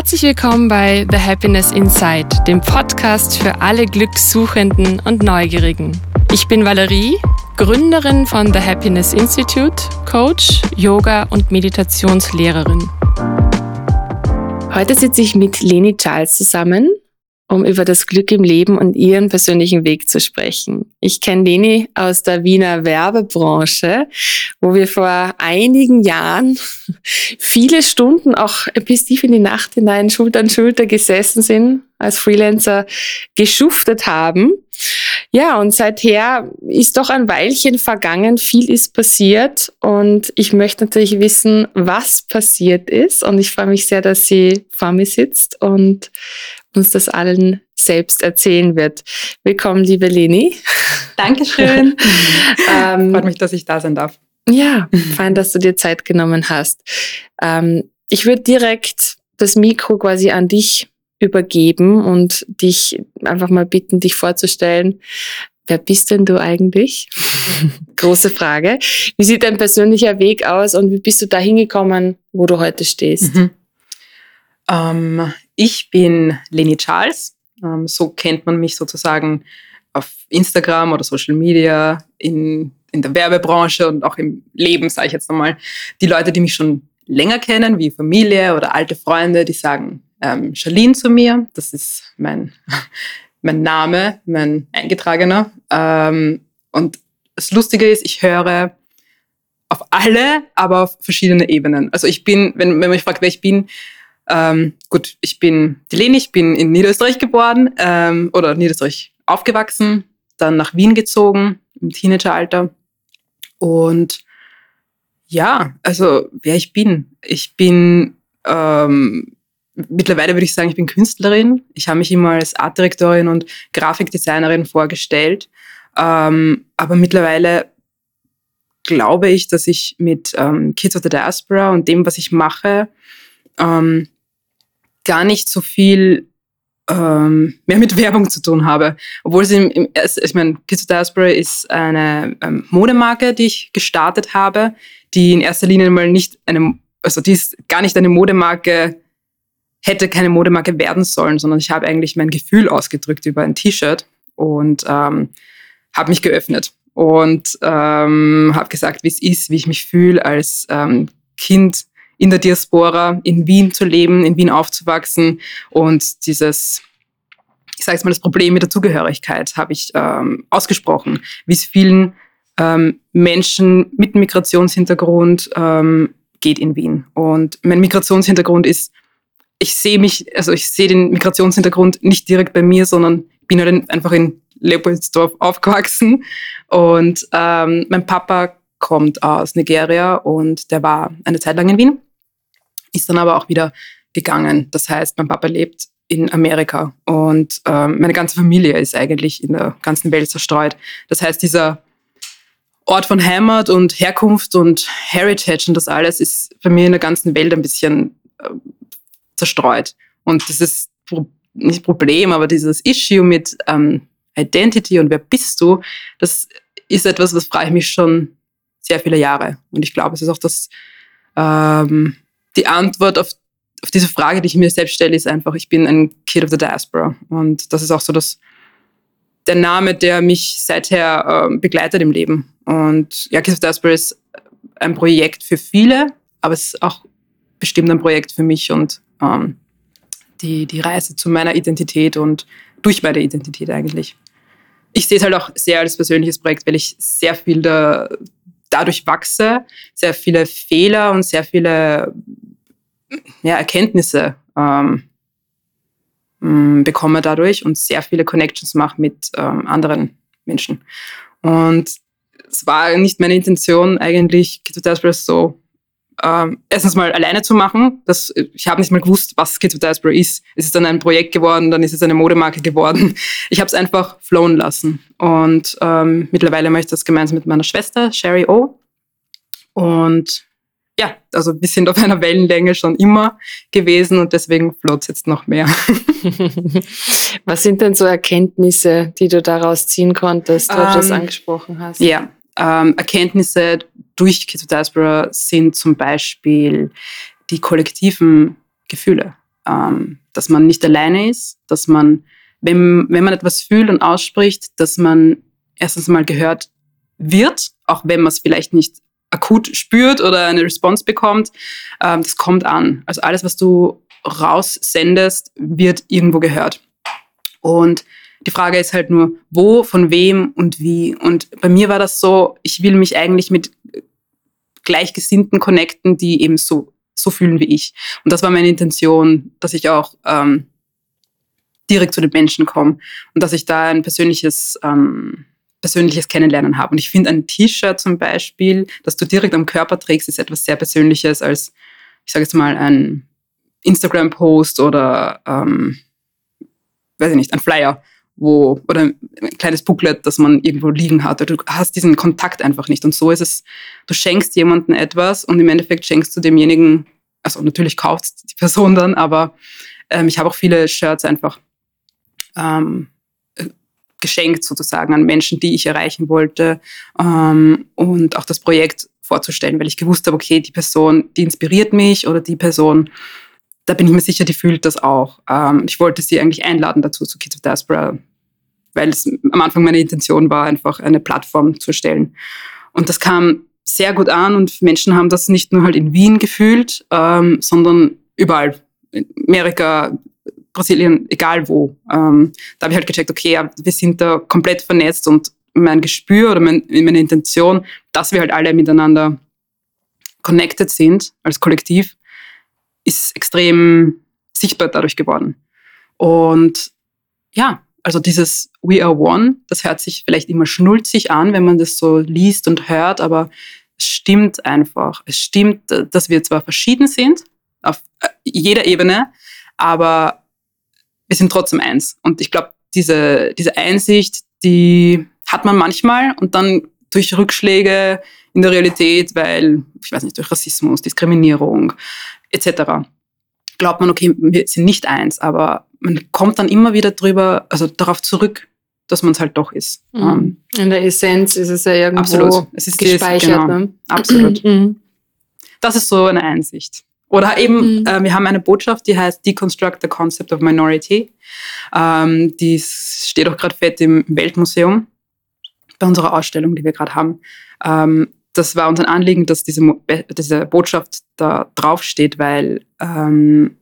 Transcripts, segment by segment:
Herzlich willkommen bei The Happiness Inside, dem Podcast für alle Glückssuchenden und Neugierigen. Ich bin Valerie, Gründerin von The Happiness Institute, Coach, Yoga und Meditationslehrerin. Heute sitze ich mit Leni Charles zusammen um über das Glück im Leben und ihren persönlichen Weg zu sprechen. Ich kenne Leni aus der Wiener Werbebranche, wo wir vor einigen Jahren viele Stunden auch bis tief in die Nacht hinein Schulter an Schulter gesessen sind, als Freelancer geschuftet haben. Ja, und seither ist doch ein Weilchen vergangen, viel ist passiert und ich möchte natürlich wissen, was passiert ist und ich freue mich sehr, dass sie vor mir sitzt und uns das allen selbst erzählen wird. Willkommen, liebe Leni. Dankeschön. ähm, Freut mich, dass ich da sein darf. Ja, fein, dass du dir Zeit genommen hast. Ähm, ich würde direkt das Mikro quasi an dich übergeben und dich einfach mal bitten, dich vorzustellen. Wer bist denn du eigentlich? Große Frage. Wie sieht dein persönlicher Weg aus und wie bist du da hingekommen, wo du heute stehst? Mhm. Ähm, ich bin Leni Charles. Ähm, so kennt man mich sozusagen auf Instagram oder Social Media, in, in der Werbebranche und auch im Leben, sage ich jetzt nochmal. Die Leute, die mich schon länger kennen, wie Familie oder alte Freunde, die sagen ähm, Charlene zu mir. Das ist mein, mein Name, mein eingetragener. Ähm, und das Lustige ist, ich höre auf alle, aber auf verschiedene Ebenen. Also ich bin, wenn, wenn man mich fragt, wer ich bin, ähm, gut, ich bin die Leni, ich bin in Niederösterreich geboren ähm, oder Niederösterreich aufgewachsen, dann nach Wien gezogen im Teenageralter. Und ja, also wer ich bin. Ich bin ähm, mittlerweile würde ich sagen, ich bin Künstlerin. Ich habe mich immer als Artdirektorin und Grafikdesignerin vorgestellt. Ähm, aber mittlerweile glaube ich, dass ich mit ähm, Kids of the Diaspora und dem, was ich mache, ähm, gar nicht so viel ähm, mehr mit Werbung zu tun habe. Obwohl es im, ich meine, of Diaspora ist eine ähm, Modemarke, die ich gestartet habe, die in erster Linie mal nicht eine, also die ist gar nicht eine Modemarke, hätte keine Modemarke werden sollen, sondern ich habe eigentlich mein Gefühl ausgedrückt über ein T-Shirt und ähm, habe mich geöffnet und ähm, habe gesagt, wie es ist, wie ich mich fühle als ähm, Kind in der Diaspora in Wien zu leben, in Wien aufzuwachsen und dieses ich sage jetzt mal, das Problem mit der Zugehörigkeit habe ich ähm, ausgesprochen, wie es vielen ähm, Menschen mit Migrationshintergrund ähm, geht in Wien. Und mein Migrationshintergrund ist, ich sehe mich, also ich sehe den Migrationshintergrund nicht direkt bei mir, sondern bin halt einfach in Leopoldsdorf aufgewachsen. Und ähm, mein Papa kommt aus Nigeria und der war eine Zeit lang in Wien ist dann aber auch wieder gegangen. Das heißt, mein Papa lebt in Amerika und ähm, meine ganze Familie ist eigentlich in der ganzen Welt zerstreut. Das heißt, dieser Ort von Heimat und Herkunft und Heritage und das alles ist bei mir in der ganzen Welt ein bisschen äh, zerstreut. Und das ist nicht Problem, aber dieses Issue mit ähm, Identity und wer bist du, das ist etwas, was frage ich mich schon sehr viele Jahre. Und ich glaube, es ist auch das ähm, die Antwort auf, auf diese Frage, die ich mir selbst stelle, ist einfach, ich bin ein Kid of the Diaspora. Und das ist auch so das, der Name, der mich seither äh, begleitet im Leben. Und ja, Kid of the Diaspora ist ein Projekt für viele, aber es ist auch bestimmt ein Projekt für mich und ähm, die, die Reise zu meiner Identität und durch meine Identität eigentlich. Ich sehe es halt auch sehr als persönliches Projekt, weil ich sehr viel da, dadurch wachse, sehr viele Fehler und sehr viele ja, Erkenntnisse ähm, mm, bekomme dadurch und sehr viele Connections mache mit ähm, anderen Menschen. Und es war nicht meine Intention, eigentlich Kids Diaspora so ähm, erstens mal alleine zu machen. Das, ich habe nicht mal gewusst, was Kids Diaspora ist. Es ist dann ein Projekt geworden, dann ist es eine Modemarke geworden. Ich habe es einfach flowen lassen. Und ähm, mittlerweile mache ich das gemeinsam mit meiner Schwester, Sherry O. Und ja, also wir sind auf einer Wellenlänge schon immer gewesen und deswegen float jetzt noch mehr. Was sind denn so Erkenntnisse, die du daraus ziehen konntest, wo ähm, du das angesprochen hast? Ja, ähm, Erkenntnisse durch Kids of Diaspora sind zum Beispiel die kollektiven Gefühle. ähm, dass man nicht alleine ist, dass man, wenn, wenn man etwas fühlt und ausspricht, dass man erstens mal gehört wird, auch wenn man es vielleicht nicht akut spürt oder eine Response bekommt, ähm, das kommt an. Also alles, was du raussendest, wird irgendwo gehört. Und die Frage ist halt nur, wo, von wem und wie. Und bei mir war das so, ich will mich eigentlich mit Gleichgesinnten connecten, die eben so, so fühlen wie ich. Und das war meine Intention, dass ich auch ähm, direkt zu den Menschen komme und dass ich da ein persönliches, ähm, persönliches Kennenlernen habe. Und ich finde, ein T-Shirt zum Beispiel, das du direkt am Körper trägst, ist etwas sehr Persönliches als, ich sage jetzt mal, ein Instagram-Post oder, ähm, weiß ich nicht, ein Flyer wo, oder ein kleines Booklet, das man irgendwo liegen hat. Du hast diesen Kontakt einfach nicht. Und so ist es, du schenkst jemandem etwas und im Endeffekt schenkst du demjenigen, also natürlich kauft die Person dann, aber ähm, ich habe auch viele Shirts einfach ähm, geschenkt sozusagen an Menschen, die ich erreichen wollte ähm, und auch das Projekt vorzustellen, weil ich gewusst habe, okay, die Person, die inspiriert mich oder die Person, da bin ich mir sicher, die fühlt das auch. Ähm, ich wollte sie eigentlich einladen dazu zu Kids of Diaspora weil es am Anfang meine Intention war, einfach eine Plattform zu erstellen. Und das kam sehr gut an und Menschen haben das nicht nur halt in Wien gefühlt, ähm, sondern überall. In Amerika, Brasilien, egal wo. Ähm, da habe ich halt gecheckt, okay, ja, wir sind da komplett vernetzt und mein Gespür oder mein, meine Intention, dass wir halt alle miteinander connected sind als Kollektiv, ist extrem sichtbar dadurch geworden. Und ja, also dieses We are one, das hört sich vielleicht immer schnulzig an, wenn man das so liest und hört, aber es stimmt einfach. Es stimmt, dass wir zwar verschieden sind, auf äh, jeder Ebene, aber wir sind trotzdem eins. Und ich glaube, diese, diese Einsicht, die hat man manchmal und dann durch Rückschläge in der Realität, weil, ich weiß nicht, durch Rassismus, Diskriminierung etc., glaubt man, okay, wir sind nicht eins, aber man kommt dann immer wieder drüber, also darauf zurück, dass man es halt doch ist. Mhm. Ähm, In der Essenz ist es ja irgendwo absolut. Es ist gespeichert. Genau, ne? Absolut. Mhm. Das ist so eine Einsicht. Oder eben, mhm. äh, wir haben eine Botschaft, die heißt Deconstruct the Concept of Minority. Ähm, die steht auch gerade fett im Weltmuseum bei unserer Ausstellung, die wir gerade haben. Ähm, das war uns ein Anliegen, dass diese, diese Botschaft da draufsteht, weil ähm,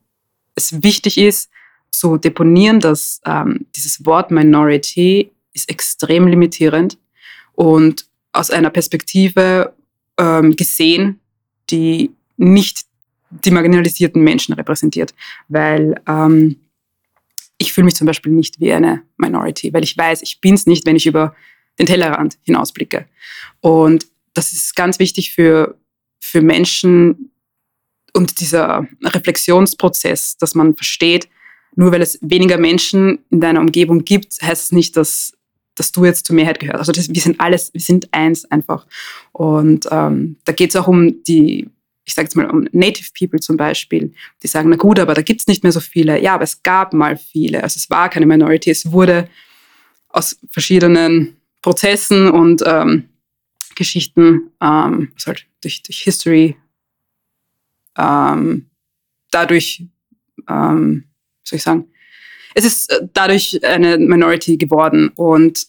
es wichtig ist, zu deponieren, dass ähm, dieses Wort Minority ist extrem limitierend und aus einer Perspektive ähm, gesehen, die nicht die marginalisierten Menschen repräsentiert, weil ähm, ich fühle mich zum Beispiel nicht wie eine Minority, weil ich weiß, ich bin es nicht, wenn ich über den Tellerrand hinausblicke. Und das ist ganz wichtig für, für Menschen und dieser Reflexionsprozess, dass man versteht, nur weil es weniger Menschen in deiner Umgebung gibt, heißt es nicht, dass, dass du jetzt zur Mehrheit gehörst. Also das, wir sind alles, wir sind eins einfach. Und ähm, da geht es auch um die, ich sage jetzt mal um Native People zum Beispiel, die sagen, na gut, aber da gibt es nicht mehr so viele. Ja, aber es gab mal viele. Also es war keine Minority, es wurde aus verschiedenen Prozessen und ähm, Geschichten, ähm, was halt durch, durch History ähm, dadurch ähm, soll ich sagen, es ist äh, dadurch eine Minority geworden und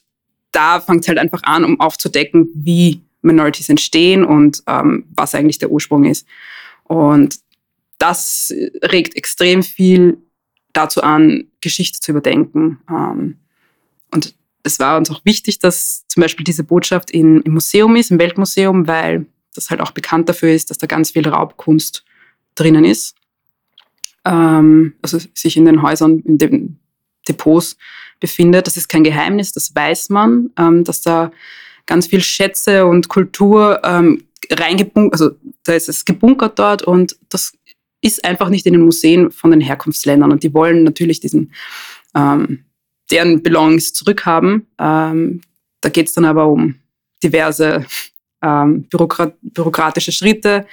da fängt es halt einfach an, um aufzudecken, wie Minorities entstehen und ähm, was eigentlich der Ursprung ist. Und das regt extrem viel dazu an, Geschichte zu überdenken. Ähm, und es war uns auch wichtig, dass zum Beispiel diese Botschaft in, im Museum ist, im Weltmuseum, weil das halt auch bekannt dafür ist, dass da ganz viel Raubkunst drinnen ist ähm, also sich in den Häusern, in den Depots befindet. Das ist kein Geheimnis, das weiß man, ähm, dass da ganz viel Schätze und Kultur ähm, reingebunkert, also da ist es gebunkert dort und das ist einfach nicht in den Museen von den Herkunftsländern und die wollen natürlich diesen ähm, deren Belongings zurückhaben. Ähm, da geht es dann aber um diverse ähm, Bürokrat bürokratische Schritte,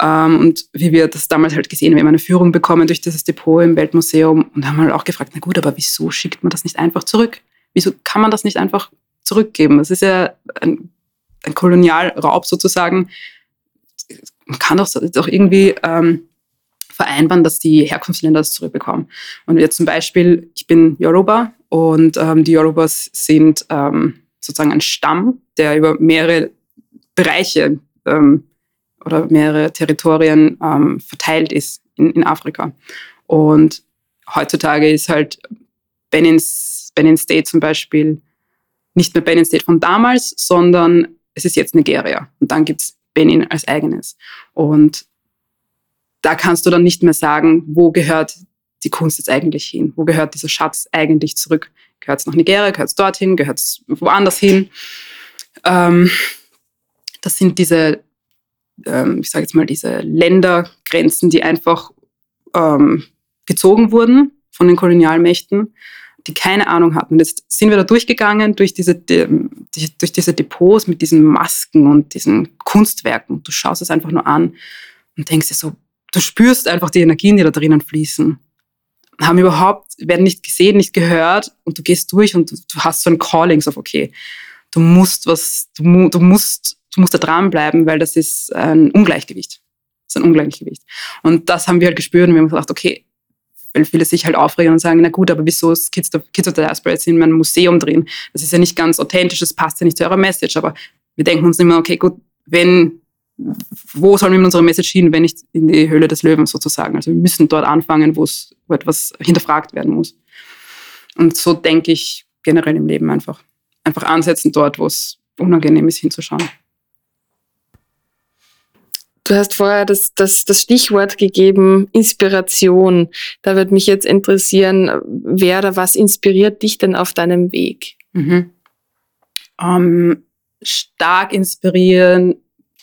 ähm, und wie wir das damals halt gesehen haben, wir haben eine Führung bekommen durch dieses Depot im Weltmuseum und haben halt auch gefragt, na gut, aber wieso schickt man das nicht einfach zurück? Wieso kann man das nicht einfach zurückgeben? Das ist ja ein, ein Kolonialraub sozusagen. Man kann doch, doch irgendwie ähm, vereinbaren, dass die Herkunftsländer das zurückbekommen. Und jetzt zum Beispiel, ich bin Yoruba und ähm, die Yorubas sind ähm, sozusagen ein Stamm, der über mehrere Bereiche ähm, oder mehrere Territorien ähm, verteilt ist in, in Afrika. Und heutzutage ist halt Benin, Benin State zum Beispiel nicht mehr Benin State von damals, sondern es ist jetzt Nigeria. Und dann gibt es Benin als eigenes. Und da kannst du dann nicht mehr sagen, wo gehört die Kunst jetzt eigentlich hin? Wo gehört dieser Schatz eigentlich zurück? Gehört es nach Nigeria? Gehört es dorthin? Gehört es woanders hin? Ähm, das sind diese, ähm, ich sage jetzt mal, diese Ländergrenzen, die einfach ähm, gezogen wurden von den Kolonialmächten, die keine Ahnung hatten. Und jetzt sind wir da durchgegangen durch diese, die, durch diese Depots mit diesen Masken und diesen Kunstwerken. Du schaust es einfach nur an und denkst dir so, du spürst einfach die Energien, die da drinnen fließen. Haben überhaupt, werden nicht gesehen, nicht gehört und du gehst durch und du, hast so ein Calling auf, okay, du musst was, du, du musst, du musst da dranbleiben, weil das ist ein Ungleichgewicht. Das ist ein Ungleichgewicht. Und das haben wir halt gespürt und wir haben gedacht, okay, weil viele sich halt aufregen und sagen, na gut, aber wieso ist Kids Kids of the Diaspora jetzt in meinem Museum drin? Das ist ja nicht ganz authentisch, das passt ja nicht zu eurer Message, aber wir denken uns immer, okay, gut, wenn wo sollen wir mit unserer Message hin, wenn nicht in die Höhle des Löwen sozusagen? Also wir müssen dort anfangen, wo es wo etwas hinterfragt werden muss. Und so denke ich generell im Leben einfach. Einfach ansetzen dort, wo es unangenehm ist, hinzuschauen. Du hast vorher das, das, das Stichwort gegeben, Inspiration. Da würde mich jetzt interessieren, wer oder was inspiriert dich denn auf deinem Weg? Mhm. Ähm, stark inspirieren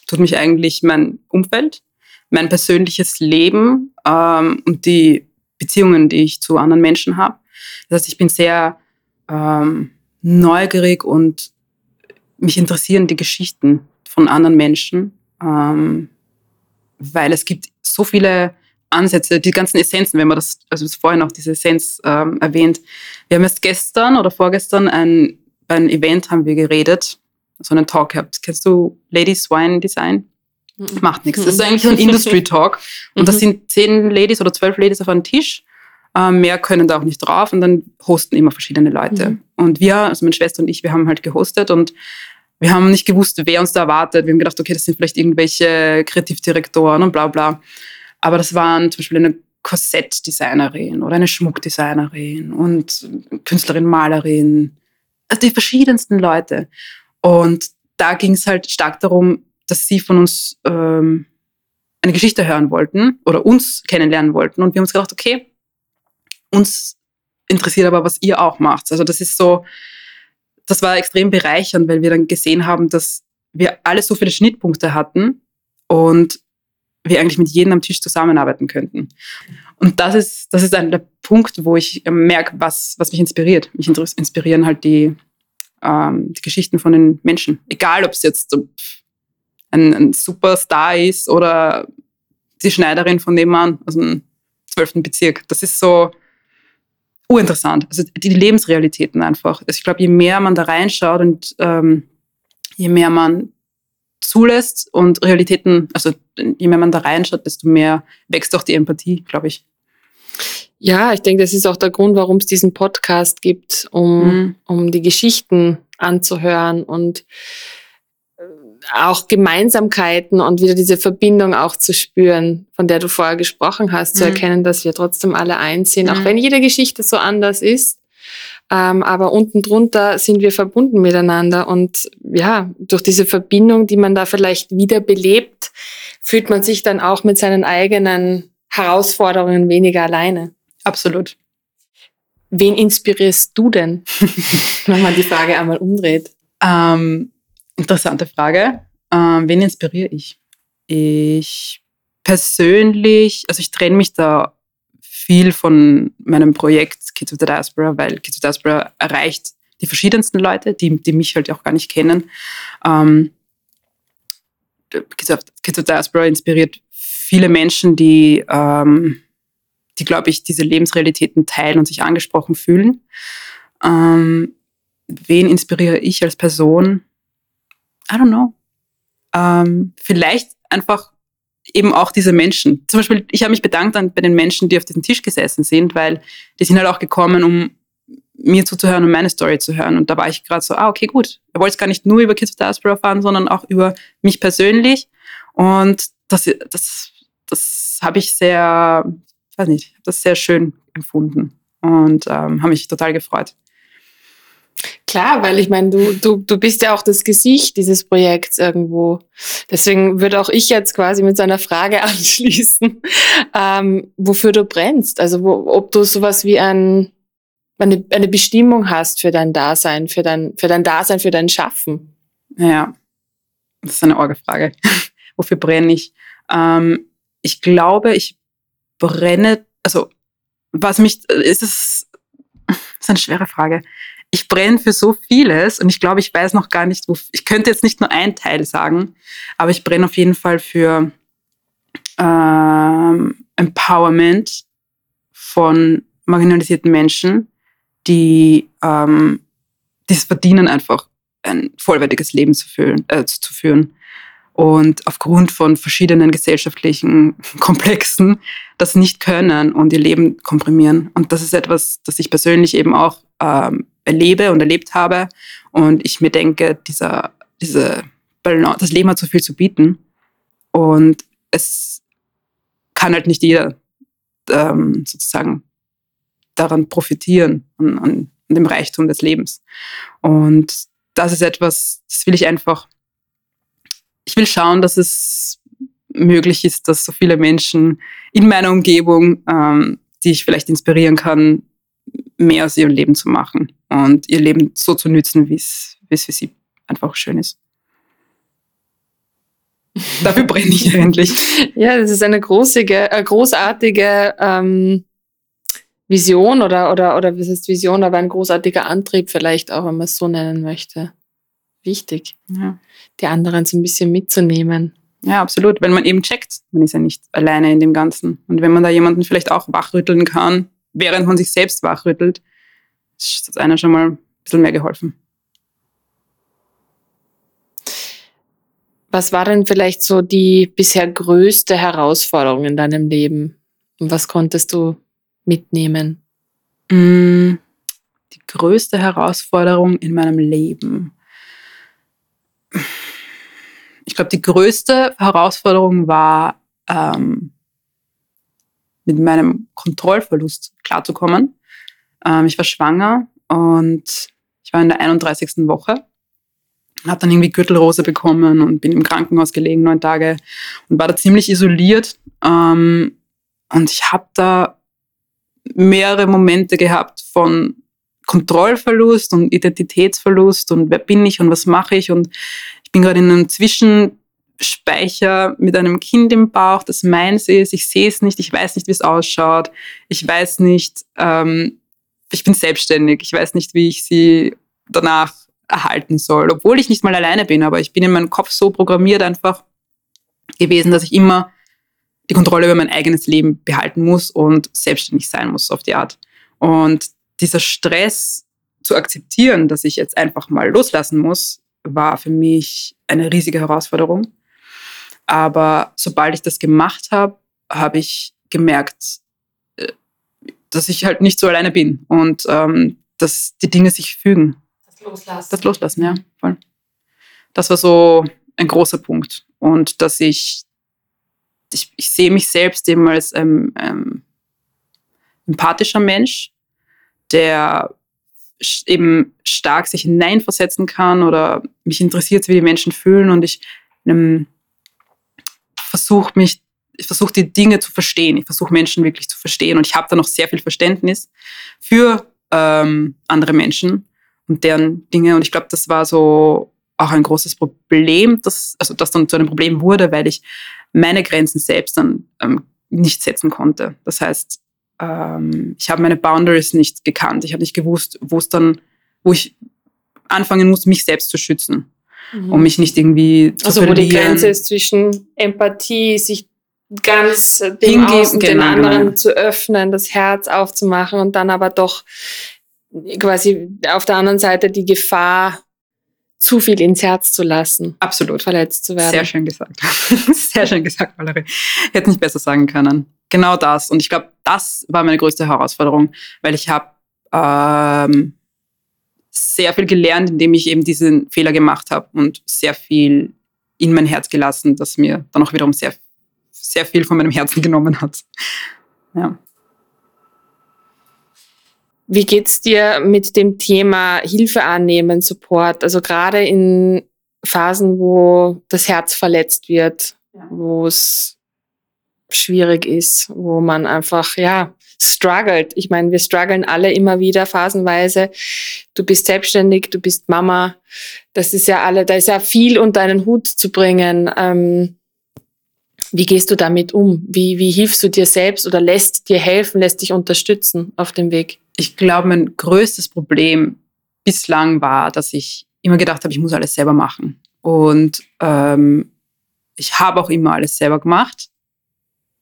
tut mich eigentlich mein Umfeld, mein persönliches Leben ähm, und die Beziehungen, die ich zu anderen Menschen habe. Das heißt, ich bin sehr ähm, neugierig und mich interessieren die Geschichten von anderen Menschen, ähm, weil es gibt so viele Ansätze, die ganzen Essenzen, wenn man das, also vorhin auch diese Essenz ähm, erwähnt. Wir haben erst gestern oder vorgestern ein, bei einem Event haben wir geredet so einen Talk gehabt. Kennst du Ladies Wine Design? Mhm. Macht nichts. Das ist eigentlich so ein Industry Talk. Und das mhm. sind zehn Ladies oder zwölf Ladies auf einem Tisch. Ähm, mehr können da auch nicht drauf und dann hosten immer verschiedene Leute. Mhm. Und wir, also meine Schwester und ich, wir haben halt gehostet und wir haben nicht gewusst, wer uns da erwartet. Wir haben gedacht, okay, das sind vielleicht irgendwelche Kreativdirektoren und bla bla. Aber das waren zum Beispiel eine Korsettdesignerin oder eine Schmuckdesignerin und Künstlerin, Malerin. Also die verschiedensten Leute. Und da ging es halt stark darum, dass sie von uns ähm, eine Geschichte hören wollten oder uns kennenlernen wollten. Und wir haben uns gedacht, okay, uns interessiert aber, was ihr auch macht. Also das ist so, das war extrem bereichernd, weil wir dann gesehen haben, dass wir alle so viele Schnittpunkte hatten und wir eigentlich mit jedem am Tisch zusammenarbeiten könnten. Und das ist, das ist ein der Punkt, wo ich merke, was, was mich inspiriert. Mich inspirieren halt die, ähm, die Geschichten von den Menschen. Egal, ob es jetzt ein, ein Superstar ist oder die Schneiderin von nebenan aus dem 12. Bezirk. Das ist so urinteressant. Also die Lebensrealitäten einfach. Also ich glaube, je mehr man da reinschaut und ähm, je mehr man zulässt und Realitäten, also je mehr man da reinschaut, desto mehr wächst auch die Empathie, glaube ich. Ja, ich denke, das ist auch der Grund, warum es diesen Podcast gibt, um, mhm. um die Geschichten anzuhören und äh, auch Gemeinsamkeiten und wieder diese Verbindung auch zu spüren, von der du vorher gesprochen hast, mhm. zu erkennen, dass wir trotzdem alle eins sind, mhm. auch wenn jede Geschichte so anders ist. Ähm, aber unten drunter sind wir verbunden miteinander und ja, durch diese Verbindung, die man da vielleicht wieder belebt, fühlt man sich dann auch mit seinen eigenen Herausforderungen weniger alleine. Absolut. Wen inspirierst du denn, wenn man die Frage einmal umdreht? Ähm, interessante Frage. Ähm, wen inspiriere ich? Ich persönlich, also ich trenne mich da viel von meinem Projekt Kids of the Diaspora, weil Kids of the Diaspora erreicht die verschiedensten Leute, die, die mich halt auch gar nicht kennen. Ähm, Kids, of, Kids of the Diaspora inspiriert viele Menschen, die ähm, die, glaube ich, diese Lebensrealitäten teilen und sich angesprochen fühlen. Ähm, wen inspiriere ich als Person? I don't know. Ähm, vielleicht einfach eben auch diese Menschen. Zum Beispiel, ich habe mich bedankt an, bei den Menschen, die auf diesem Tisch gesessen sind, weil die sind halt auch gekommen, um mir zuzuhören und meine Story zu hören. Und da war ich gerade so, ah, okay, gut. Er wollte es gar nicht nur über Kids of Diaspora erfahren, sondern auch über mich persönlich. Und das, das, das habe ich sehr, weiß nicht, das sehr schön empfunden und ähm, habe mich total gefreut. Klar, weil ich meine, du, du, du bist ja auch das Gesicht dieses Projekts irgendwo. Deswegen würde auch ich jetzt quasi mit seiner Frage anschließen, ähm, wofür du brennst. Also wo, ob du sowas wie ein, eine, eine Bestimmung hast für dein Dasein, für dein, für dein Dasein, für dein Schaffen. Ja, das ist eine Orgefrage. wofür brenne ich? Ähm, ich glaube, ich brenne, also was mich, ist es, ist eine schwere Frage ich brenne für so vieles und ich glaube, ich weiß noch gar nicht, wo, ich könnte jetzt nicht nur ein Teil sagen, aber ich brenne auf jeden Fall für ähm, Empowerment von marginalisierten Menschen, die ähm, es verdienen, einfach ein vollwertiges Leben zu, führen, äh, zu führen. Und aufgrund von verschiedenen gesellschaftlichen Komplexen das nicht können und ihr Leben komprimieren. Und das ist etwas, das ich persönlich eben auch ähm, erlebe und erlebt habe. Und ich mir denke, dieser, diese Balance, das Leben hat so viel zu bieten. Und es kann halt nicht jeder ähm, sozusagen daran profitieren, an, an, an dem Reichtum des Lebens. Und das ist etwas, das will ich einfach, ich will schauen, dass es möglich ist, dass so viele Menschen in meiner Umgebung, ähm, die ich vielleicht inspirieren kann, mehr aus ihrem Leben zu machen und ihr Leben so zu nützen, wie es für sie einfach schön ist. Dafür brenne ich eigentlich. Ja, das ist eine großige, äh, großartige ähm, Vision oder, oder, oder was heißt Vision, aber ein großartiger Antrieb vielleicht auch, wenn man es so nennen möchte. Wichtig, ja. die anderen so ein bisschen mitzunehmen. Ja, absolut. Wenn man eben checkt, man ist ja nicht alleine in dem Ganzen. Und wenn man da jemanden vielleicht auch wachrütteln kann, während man sich selbst wachrüttelt, ist das einer schon mal ein bisschen mehr geholfen. Was war denn vielleicht so die bisher größte Herausforderung in deinem Leben? Und was konntest du mitnehmen? Mm, die größte Herausforderung in meinem Leben. Ich glaube, die größte Herausforderung war, ähm, mit meinem Kontrollverlust klarzukommen. Ähm, ich war schwanger und ich war in der 31. Woche. Habe dann irgendwie Gürtelrose bekommen und bin im Krankenhaus gelegen, neun Tage und war da ziemlich isoliert. Ähm, und ich habe da mehrere Momente gehabt von Kontrollverlust und Identitätsverlust und wer bin ich und was mache ich und ich bin gerade in einem Zwischen Speicher mit einem Kind im Bauch, das meins ist. Ich sehe es nicht, ich weiß nicht, wie es ausschaut. Ich weiß nicht, ähm, ich bin selbstständig. Ich weiß nicht, wie ich sie danach erhalten soll, obwohl ich nicht mal alleine bin. Aber ich bin in meinem Kopf so programmiert einfach gewesen, dass ich immer die Kontrolle über mein eigenes Leben behalten muss und selbstständig sein muss auf die Art. Und dieser Stress zu akzeptieren, dass ich jetzt einfach mal loslassen muss, war für mich eine riesige Herausforderung. Aber sobald ich das gemacht habe, habe ich gemerkt, äh, dass ich halt nicht so alleine bin und ähm, dass die Dinge sich fügen. Das Loslassen. Das Loslassen, ja, voll. Das war so ein großer Punkt. Und dass ich, ich, ich sehe mich selbst eben als ein ähm, empathischer Mensch, der eben stark sich hineinversetzen kann oder mich interessiert, wie die Menschen fühlen und ich einem versuche mich, ich versuche die Dinge zu verstehen. Ich versuche Menschen wirklich zu verstehen und ich habe da noch sehr viel Verständnis für ähm, andere Menschen und deren Dinge. Und ich glaube, das war so auch ein großes Problem, das, also das dann zu einem Problem wurde, weil ich meine Grenzen selbst dann ähm, nicht setzen konnte. Das heißt, ähm, ich habe meine Boundaries nicht gekannt. Ich habe nicht gewusst, wo es dann, wo ich anfangen muss, mich selbst zu schützen mhm. um mich nicht irgendwie zu also, verlieren. Also wo die Grenze ist zwischen Empathie, sich ganz dem Außen, genau, den anderen genau. zu öffnen, das Herz aufzumachen und dann aber doch quasi auf der anderen Seite die Gefahr zu viel ins Herz zu lassen. Absolut. Verletzt zu werden. Sehr schön gesagt. Sehr schön gesagt, Valerie. Hätte nicht besser sagen können. Genau das. Und ich glaube, das war meine größte Herausforderung, weil ich habe ähm, sehr viel gelernt, indem ich eben diesen Fehler gemacht habe und sehr viel in mein Herz gelassen, das mir dann auch wiederum sehr, sehr viel von meinem Herzen genommen hat. Ja. Wie geht's dir mit dem Thema Hilfe annehmen, Support? Also gerade in Phasen, wo das Herz verletzt wird, ja. wo es schwierig ist, wo man einfach, ja, struggelt. Ich meine, wir strugglen alle immer wieder phasenweise. Du bist selbstständig, du bist Mama. Das ist ja alle, da ist ja viel unter einen Hut zu bringen. Ähm, wie gehst du damit um? Wie, wie hilfst du dir selbst oder lässt dir helfen, lässt dich unterstützen auf dem Weg? Ich glaube, mein größtes Problem bislang war, dass ich immer gedacht habe, ich muss alles selber machen. Und ähm, ich habe auch immer alles selber gemacht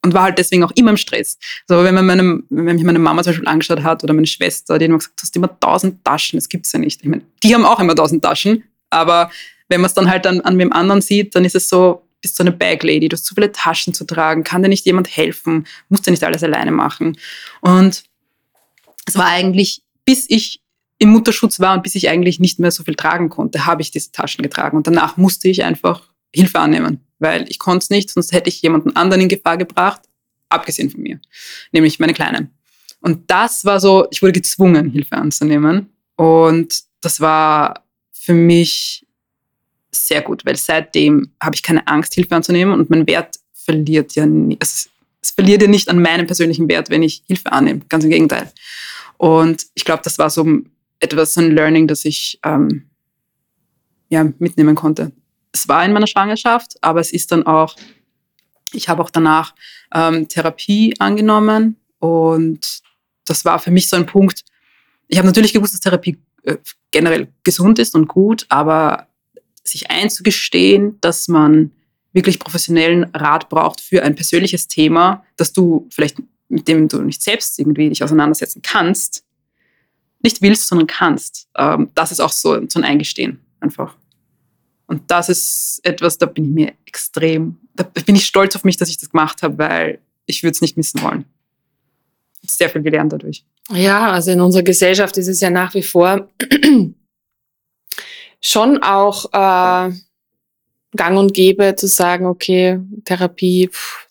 und war halt deswegen auch immer im Stress. So, wenn, man meine, wenn mich meine Mama zum Beispiel angeschaut hat oder meine Schwester, die immer gesagt, du hast immer tausend Taschen, das gibt's ja nicht. Ich meine, die haben auch immer tausend Taschen, aber wenn man es dann halt dann an wem anderen sieht, dann ist es so, bist du eine Bag Lady, du hast zu viele Taschen zu tragen, kann dir nicht jemand helfen, musst du nicht alles alleine machen. Und es war eigentlich, bis ich im Mutterschutz war und bis ich eigentlich nicht mehr so viel tragen konnte, habe ich diese Taschen getragen. Und danach musste ich einfach Hilfe annehmen, weil ich konnte es nicht, sonst hätte ich jemanden anderen in Gefahr gebracht, abgesehen von mir, nämlich meine Kleinen. Und das war so, ich wurde gezwungen, Hilfe anzunehmen. Und das war für mich sehr gut, weil seitdem habe ich keine Angst, Hilfe anzunehmen und mein Wert verliert ja nicht. Es, es verliert ja nicht an meinem persönlichen Wert, wenn ich Hilfe annehme. Ganz im Gegenteil. Und ich glaube, das war so etwas, so ein Learning, das ich ähm, ja, mitnehmen konnte es war in meiner Schwangerschaft, aber es ist dann auch, ich habe auch danach ähm, Therapie angenommen und das war für mich so ein Punkt. Ich habe natürlich gewusst, dass Therapie äh, generell gesund ist und gut, aber sich einzugestehen, dass man wirklich professionellen Rat braucht für ein persönliches Thema, das du vielleicht mit dem du nicht selbst irgendwie dich auseinandersetzen kannst, nicht willst, sondern kannst. Ähm, das ist auch so, so ein Eingestehen einfach. Und das ist etwas, da bin ich mir extrem, da bin ich stolz auf mich, dass ich das gemacht habe, weil ich würde es nicht missen wollen. Ich habe sehr viel gelernt dadurch. Ja, also in unserer Gesellschaft ist es ja nach wie vor schon auch äh, gang und gäbe zu sagen, okay, Therapie, pff,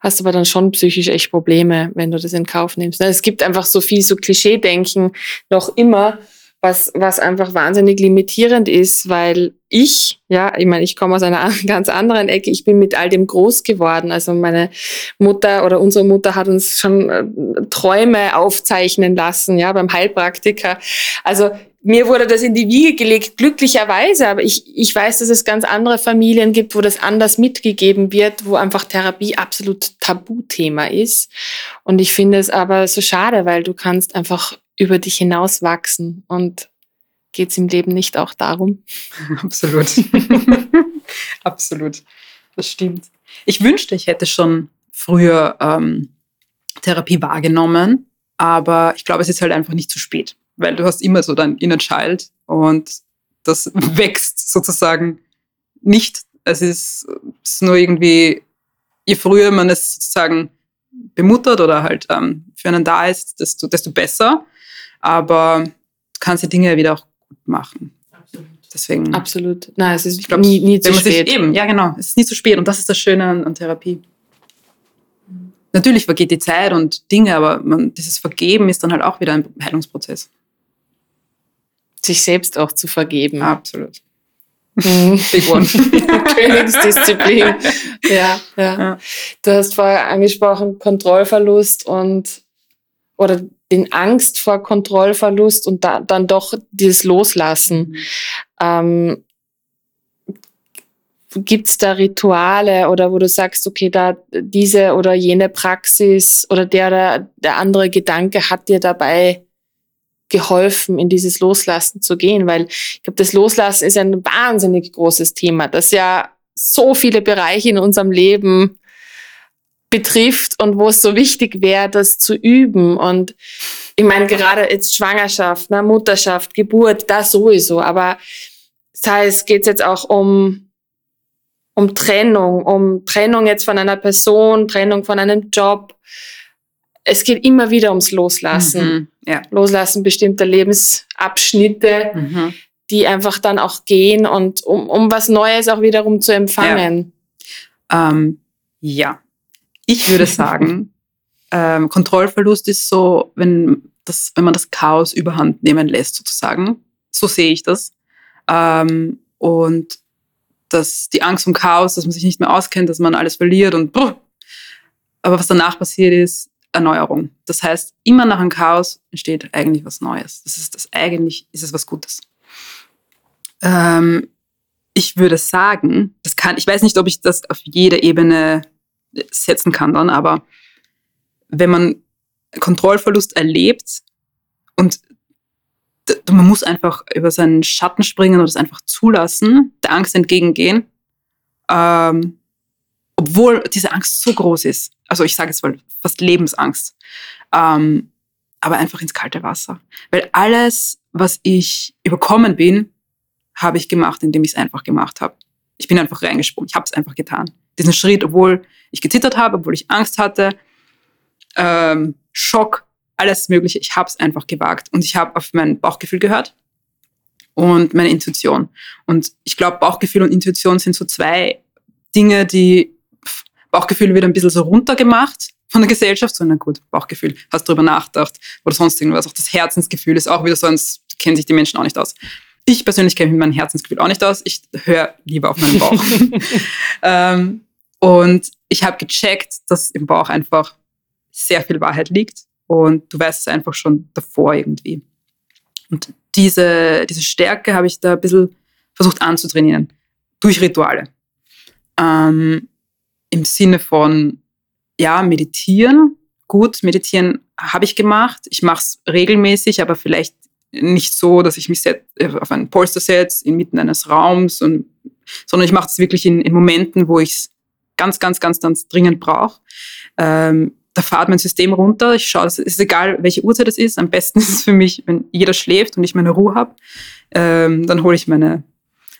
hast aber dann schon psychisch echt Probleme, wenn du das in Kauf nimmst. Es gibt einfach so viel so Klischee-Denken noch immer was, was einfach wahnsinnig limitierend ist, weil ich, ja, ich meine, ich komme aus einer ganz anderen Ecke, ich bin mit all dem groß geworden. Also meine Mutter oder unsere Mutter hat uns schon äh, Träume aufzeichnen lassen, ja, beim Heilpraktiker. Also mir wurde das in die Wiege gelegt, glücklicherweise, aber ich, ich weiß, dass es ganz andere Familien gibt, wo das anders mitgegeben wird, wo einfach Therapie absolut Tabuthema ist. Und ich finde es aber so schade, weil du kannst einfach über dich hinaus wachsen. Und geht es im Leben nicht auch darum? Absolut. Absolut. Das stimmt. Ich wünschte, ich hätte schon früher ähm, Therapie wahrgenommen, aber ich glaube, es ist halt einfach nicht zu spät, weil du hast immer so dein Inner Child und das wächst sozusagen nicht. Es ist, es ist nur irgendwie, je früher man es sozusagen bemuttert oder halt ähm, für einen da ist, desto, desto besser aber du kannst die Dinge wieder auch gut machen. Absolut. Deswegen. Absolut. Nein, es ist glaub, nie, nie zu spät. eben, ja, genau. Es ist nie zu spät und das ist das Schöne an, an Therapie. Natürlich vergeht die Zeit und Dinge, aber man, dieses Vergeben ist dann halt auch wieder ein Heilungsprozess. Sich selbst auch zu vergeben. Absolut. Mhm. Big One. Königsdisziplin. Ja, ja, ja. Du hast vorher angesprochen, Kontrollverlust und oder den Angst vor Kontrollverlust und da, dann doch dieses Loslassen. Mhm. Ähm, Gibt es da Rituale oder wo du sagst, okay, da diese oder jene Praxis oder der oder der andere Gedanke hat dir dabei geholfen, in dieses Loslassen zu gehen? Weil ich glaube, das Loslassen ist ein wahnsinnig großes Thema, das ja so viele Bereiche in unserem Leben betrifft und wo es so wichtig wäre, das zu üben. Und ich meine, gerade jetzt Schwangerschaft, ne, Mutterschaft, Geburt, das sowieso, aber sei es geht jetzt auch um, um Trennung, um Trennung jetzt von einer Person, Trennung von einem Job. Es geht immer wieder ums Loslassen. Mhm. Ja. Loslassen bestimmter Lebensabschnitte, Mhm. die einfach dann auch gehen und um, um was Neues auch wiederum zu empfangen. Ähm, ja, ich würde sagen, ähm, Kontrollverlust ist so, wenn, das, wenn man das Chaos überhand nehmen lässt, sozusagen. So sehe ich das. Ähm, und dass die Angst um Chaos, dass man sich nicht mehr auskennt, dass man alles verliert und bruh. aber was danach passiert ist, Erneuerung. Das heißt, immer nach einem Chaos entsteht eigentlich was Neues. Das ist das eigentlich, ist es was Gutes. Ähm, ich würde sagen, das kann, ich weiß nicht, ob ich das auf jede Ebene setzen kann dann, aber wenn man Kontrollverlust erlebt und man muss einfach über seinen Schatten springen oder es einfach zulassen, der Angst entgegengehen, ähm, obwohl diese Angst so groß ist. Also ich sage jetzt mal fast Lebensangst. Ähm, aber einfach ins kalte Wasser. Weil alles, was ich überkommen bin, habe ich gemacht, indem ich es einfach gemacht habe. Ich bin einfach reingesprungen. Ich habe es einfach getan. Diesen Schritt, obwohl ich gezittert habe, obwohl ich Angst hatte, ähm, Schock, alles Mögliche. Ich habe es einfach gewagt und ich habe auf mein Bauchgefühl gehört und meine Intuition. Und ich glaube, Bauchgefühl und Intuition sind so zwei Dinge, die pff, Bauchgefühl wird ein bisschen so runtergemacht von der Gesellschaft. So, na gut, Bauchgefühl, hast drüber nachgedacht oder sonst irgendwas. Auch das Herzensgefühl ist auch wieder so eins, kennen sich die Menschen auch nicht aus. Ich persönlich kenne mich mit meinem Herzensgefühl auch nicht aus. Ich höre lieber auf meinen Bauch. ähm, und ich habe gecheckt, dass im Bauch einfach sehr viel Wahrheit liegt und du weißt es einfach schon davor irgendwie. Und diese, diese Stärke habe ich da ein bisschen versucht anzutrainieren durch Rituale. Ähm, Im Sinne von, ja, meditieren. Gut, meditieren habe ich gemacht. Ich mache es regelmäßig, aber vielleicht nicht so, dass ich mich set, äh, auf einen Polster setze, inmitten eines Raums, und, sondern ich mache es wirklich in, in Momenten, wo ich es ganz, ganz, ganz, ganz dringend brauche. Ähm, da fahrt mein System runter. Ich schaue, es ist egal, welche Uhrzeit es ist. Am besten ist es für mich, wenn jeder schläft und ich meine Ruhe habe. Ähm, dann hole ich meine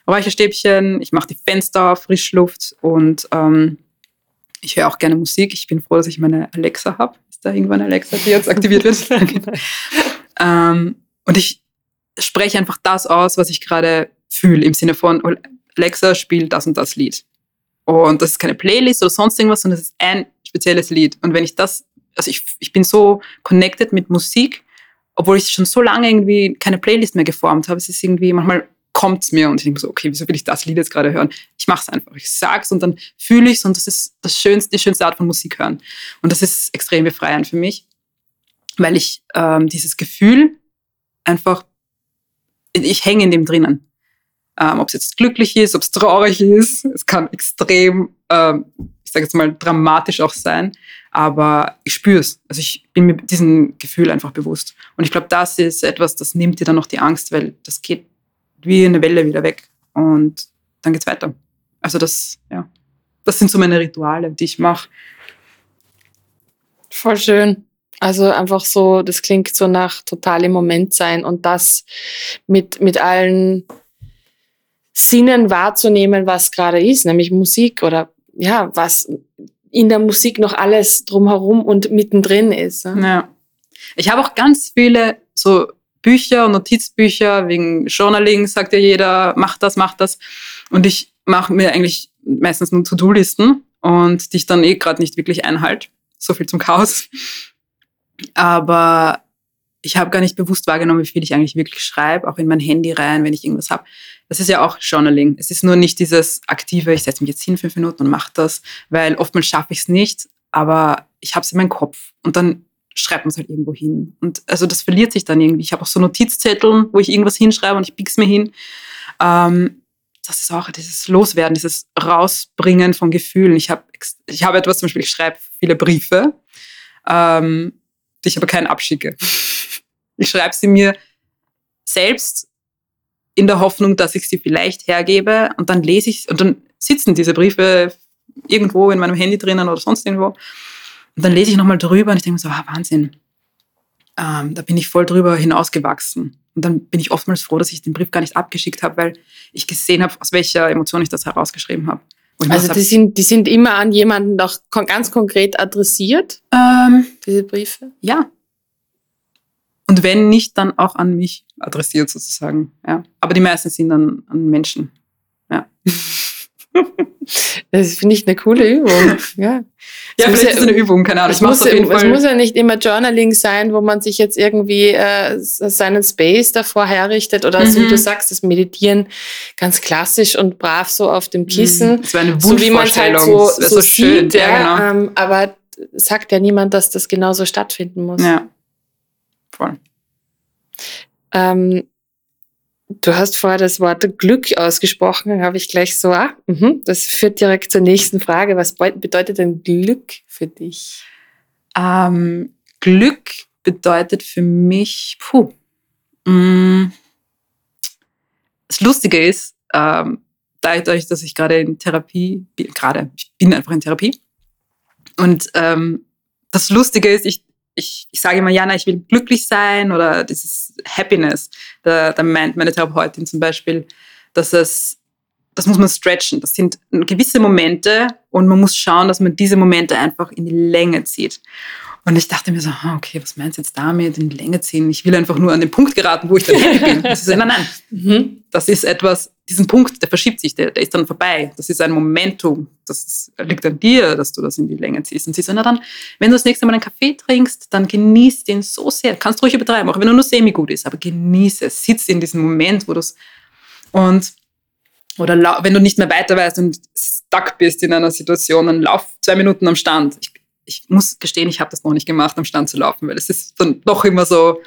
Räucherstäbchen, ich mache die Fenster auf, Frischluft und ähm, ich höre auch gerne Musik. Ich bin froh, dass ich meine Alexa habe. Ist da irgendwann Alexa, die jetzt aktiviert wird? ähm, und ich spreche einfach das aus, was ich gerade fühle, im Sinne von Alexa spielt das und das Lied. Und das ist keine Playlist oder sonst irgendwas, sondern es ist ein spezielles Lied. Und wenn ich das, also ich, ich bin so connected mit Musik, obwohl ich schon so lange irgendwie keine Playlist mehr geformt habe. Es ist irgendwie, manchmal kommt es mir und ich denke so, okay, wieso will ich das Lied jetzt gerade hören? Ich mache es einfach. Ich sag's und dann fühle ich es und das ist das schönste, die schönste Art von Musik hören. Und das ist extrem befreiend für mich, weil ich ähm, dieses Gefühl einfach, ich hänge in dem drinnen. Ähm, ob es jetzt glücklich ist, ob es traurig ist, es kann extrem, ähm, ich sage jetzt mal, dramatisch auch sein, aber ich spüre es. Also ich bin mir diesem Gefühl einfach bewusst. Und ich glaube, das ist etwas, das nimmt dir dann noch die Angst, weil das geht wie eine Welle wieder weg und dann geht's weiter. Also das, ja, das sind so meine Rituale, die ich mache. Voll schön. Also einfach so, das klingt so nach total im Moment sein und das mit, mit allen Sinnen wahrzunehmen, was gerade ist, nämlich Musik oder ja, was in der Musik noch alles drumherum und mittendrin ist. Ne? Ja. Ich habe auch ganz viele so Bücher und Notizbücher wegen Journaling, sagt ja jeder, mach das, mach das. Und ich mache mir eigentlich meistens nur To-Do-Listen und die ich dann eh gerade nicht wirklich einhalte. So viel zum Chaos. Aber ich habe gar nicht bewusst wahrgenommen, wie viel ich eigentlich wirklich schreibe, auch in mein Handy rein, wenn ich irgendwas habe. Das ist ja auch Journaling. Es ist nur nicht dieses aktive, ich setze mich jetzt hin fünf Minuten und mache das, weil oftmals schaffe ich es nicht, aber ich habe es in meinem Kopf und dann schreibt man es halt irgendwo hin. Und also das verliert sich dann irgendwie. Ich habe auch so Notizzetteln, wo ich irgendwas hinschreibe und ich pick's mir hin. Ähm, das ist auch dieses Loswerden, dieses Rausbringen von Gefühlen. Ich habe ich hab etwas, zum Beispiel, ich schreibe viele Briefe, ähm, die ich aber keinen abschicke. Ich schreibe sie mir selbst in der Hoffnung, dass ich sie vielleicht hergebe und dann lese ich und dann sitzen diese Briefe irgendwo in meinem Handy drinnen oder sonst irgendwo. Und dann lese ich nochmal drüber und ich denke mir so, ah, Wahnsinn. ähm, da bin ich voll drüber hinausgewachsen. Und dann bin ich oftmals froh, dass ich den Brief gar nicht abgeschickt habe, weil ich gesehen habe, aus welcher Emotion ich das herausgeschrieben habe. Also die sind, die sind immer an jemanden doch ganz konkret adressiert, ähm, diese Briefe? Ja. Und wenn nicht, dann auch an mich adressiert sozusagen. Ja. Aber die meisten sind dann an Menschen. Ja. Das finde ich eine coole Übung. Ja, ja vielleicht ja, ist es eine Übung, keine Ahnung. Es muss, auf jeden Fall. es muss ja nicht immer Journaling sein, wo man sich jetzt irgendwie äh, seinen Space davor herrichtet oder mhm. so wie du sagst, das Meditieren ganz klassisch und brav so auf dem Kissen. Das wäre eine so wie man es halt so, so, so schön. sieht. Ja, genau. ähm, aber sagt ja niemand, dass das genauso stattfinden muss. Ja, voll. Ähm, Du hast vorher das Wort Glück ausgesprochen, habe ich gleich so, ah, mh, das führt direkt zur nächsten Frage. Was bedeutet denn Glück für dich? Ähm, Glück bedeutet für mich, puh, mm, das Lustige ist, ähm, dadurch, dass ich gerade in Therapie bin, gerade, ich bin einfach in Therapie. Und ähm, das Lustige ist, ich ich, ich sage immer, Jana, ich will glücklich sein oder das ist Happiness. Da, da meint meine Therapeutin zum Beispiel, dass es, das muss man stretchen. Das sind gewisse Momente und man muss schauen, dass man diese Momente einfach in die Länge zieht. Und ich dachte mir so, okay, was meinst du jetzt damit, in die Länge ziehen? Ich will einfach nur an den Punkt geraten, wo ich dann happy bin. Das ist, nein, nein. Mhm. Das ist etwas, diesen Punkt, der verschiebt sich, der, der ist dann vorbei. Das ist ein Momentum. Das ist, liegt an dir, dass du das in die Länge ziehst. Und sie so, na dann, wenn du das nächste Mal einen Kaffee trinkst, dann genieß den so sehr. Kannst du ruhig übertreiben, auch wenn er nur semi-gut ist, aber genieße es. Sitz in diesem Moment, wo du es, und, oder wenn du nicht mehr weiter weißt und stuck bist in einer Situation, dann lauf zwei Minuten am Stand. Ich ich muss gestehen, ich habe das noch nicht gemacht, am Stand zu laufen, weil es ist dann doch immer so,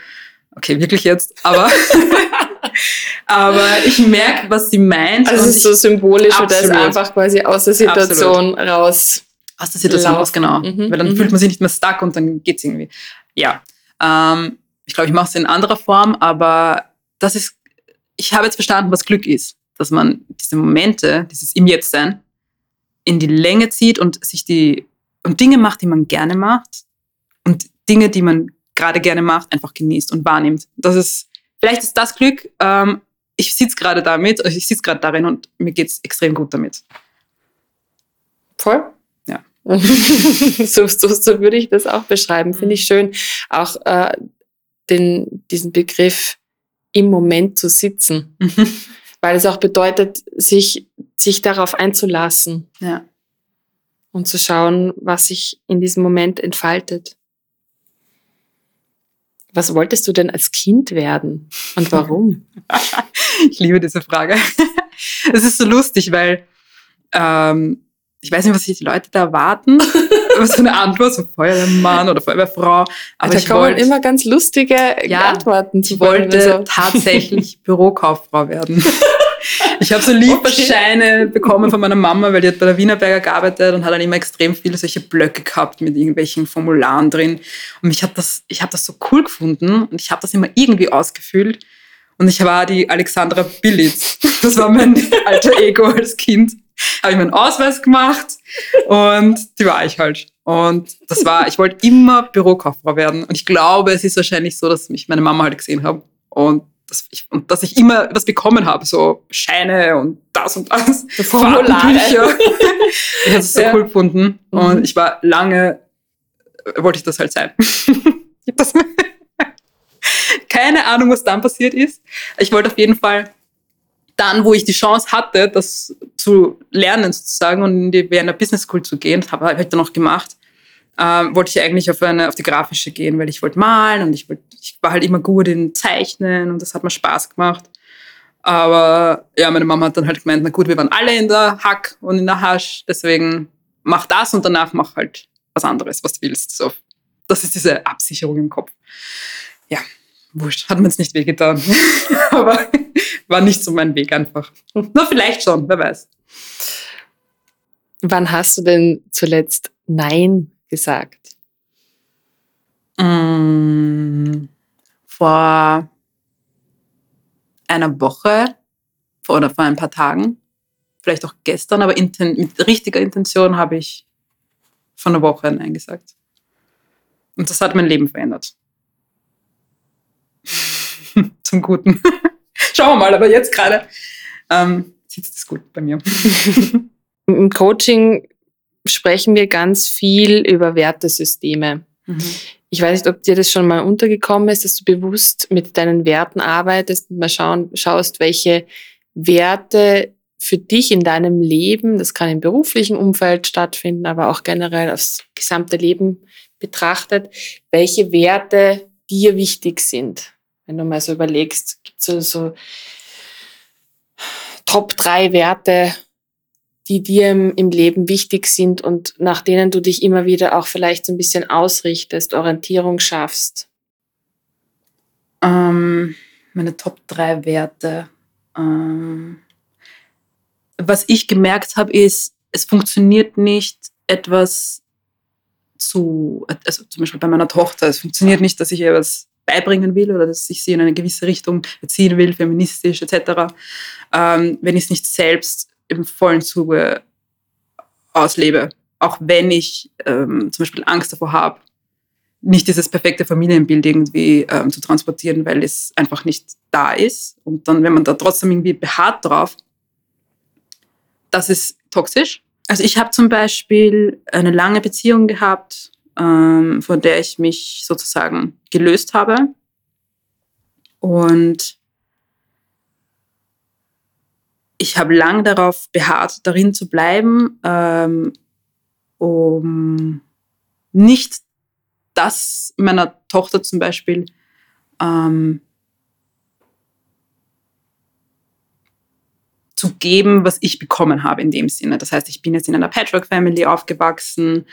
okay, wirklich jetzt, aber, aber ich merke, was sie meint. Also es ist so symbolisch oder ist einfach quasi aus der Situation absolut. raus. Aus der Situation raus, genau. Mhm, weil dann mhm. fühlt man sich nicht mehr stuck und dann geht es irgendwie. Ja, ähm, ich glaube, ich mache es in anderer Form, aber das ist, ich habe jetzt verstanden, was Glück ist. Dass man diese Momente, dieses im Jetzt-Sein, in die Länge zieht und sich die und Dinge macht, die man gerne macht und Dinge, die man gerade gerne macht, einfach genießt und wahrnimmt. Das ist, vielleicht ist das Glück, ähm, ich sitze gerade damit, also ich sitze gerade darin und mir geht es extrem gut damit. Voll. Ja. so, so, so würde ich das auch beschreiben. Finde ich schön. Auch äh, den, diesen Begriff im Moment zu sitzen. Mhm. Weil es auch bedeutet, sich, sich darauf einzulassen. Ja und zu schauen, was sich in diesem Moment entfaltet. Was wolltest du denn als Kind werden und warum? ich liebe diese Frage. Es ist so lustig, weil ähm, ich weiß nicht, was sich die Leute da erwarten. was für eine Antwort, so Feuerwehrmann oder Feuerwehrfrau. Aber da ich kommen wollte, immer ganz lustige ja, Antworten Ich wollte so. tatsächlich Bürokauffrau werden. Ich habe so Lieferscheine okay. bekommen von meiner Mama, weil die hat bei der Wienerberger gearbeitet und hat dann immer extrem viele solche Blöcke gehabt mit irgendwelchen Formularen drin. Und ich habe das, ich hab das so cool gefunden und ich habe das immer irgendwie ausgefüllt. Und ich war die Alexandra Billitz. Das war mein alter Ego als Kind. Habe ich meinen Ausweis gemacht und die war ich halt. Und das war, ich wollte immer Bürokauffrau werden. Und ich glaube, es ist wahrscheinlich so, dass mich meine Mama halt gesehen hat. Und dass ich, und dass ich immer was bekommen habe, so Scheine und das und das. So Formulare. ich habe es so ja. cool gefunden. Mhm. Und ich war lange, äh, wollte ich das halt sein. das keine Ahnung, was dann passiert ist. Ich wollte auf jeden Fall dann, wo ich die Chance hatte, das zu lernen sozusagen und in die Vienna Business School zu gehen, das habe ich dann noch gemacht, ähm, wollte ich eigentlich auf, eine, auf die grafische gehen, weil ich wollte malen und ich, wollte, ich war halt immer gut in Zeichnen und das hat mir Spaß gemacht. Aber ja, meine Mama hat dann halt gemeint, na gut, wir waren alle in der Hack und in der Hasch, deswegen mach das und danach mach halt was anderes, was du willst. So, das ist diese Absicherung im Kopf. Ja, wurscht, hat mir jetzt nicht wehgetan. Aber war nicht so mein Weg einfach. Na, vielleicht schon, wer weiß. Wann hast du denn zuletzt Nein gesagt? Mm, vor einer Woche oder vor ein paar Tagen, vielleicht auch gestern, aber mit richtiger Intention habe ich vor einer Woche Nein gesagt. Und das hat mein Leben verändert. zum Guten. Schauen wir mal, aber jetzt gerade ähm, sitzt es gut bei mir. Im Coaching sprechen wir ganz viel über Wertesysteme. Mhm. Ich weiß nicht, ob dir das schon mal untergekommen ist, dass du bewusst mit deinen Werten arbeitest und mal schauen, schaust, welche Werte für dich in deinem Leben, das kann im beruflichen Umfeld stattfinden, aber auch generell aufs gesamte Leben betrachtet, welche Werte dir wichtig sind. Wenn du mal so überlegst, gibt es so, so Top drei Werte, die dir im, Leben wichtig sind und nach denen du dich immer wieder auch vielleicht so ein bisschen ausrichtest, Orientierung schaffst? Ähm, meine Top drei Werte. Ähm, was ich gemerkt habe, ist, es funktioniert nicht etwas zu, also zum Beispiel bei meiner Tochter, es funktioniert nicht, dass ich ihr was beibringen will oder dass ich sie in eine gewisse Richtung erziehen will, feministisch etc., ähm, wenn ich es nicht selbst im vollen Zuge auslebe. Auch wenn ich ähm, zum Beispiel Angst davor habe, nicht dieses perfekte Familienbild irgendwie ähm, zu transportieren, weil es einfach nicht da ist. Und dann, wenn man da trotzdem irgendwie beharrt drauf, das ist toxisch. Also ich habe zum Beispiel eine lange Beziehung gehabt, ähm, von der ich mich sozusagen gelöst habe. Und ich habe lang darauf beharrt, darin zu bleiben, ähm, um nicht das meiner Tochter zum Beispiel ähm, zu geben, was ich bekommen habe in dem Sinne. Das heißt, ich bin jetzt in einer Patchwork-Family aufgewachsen,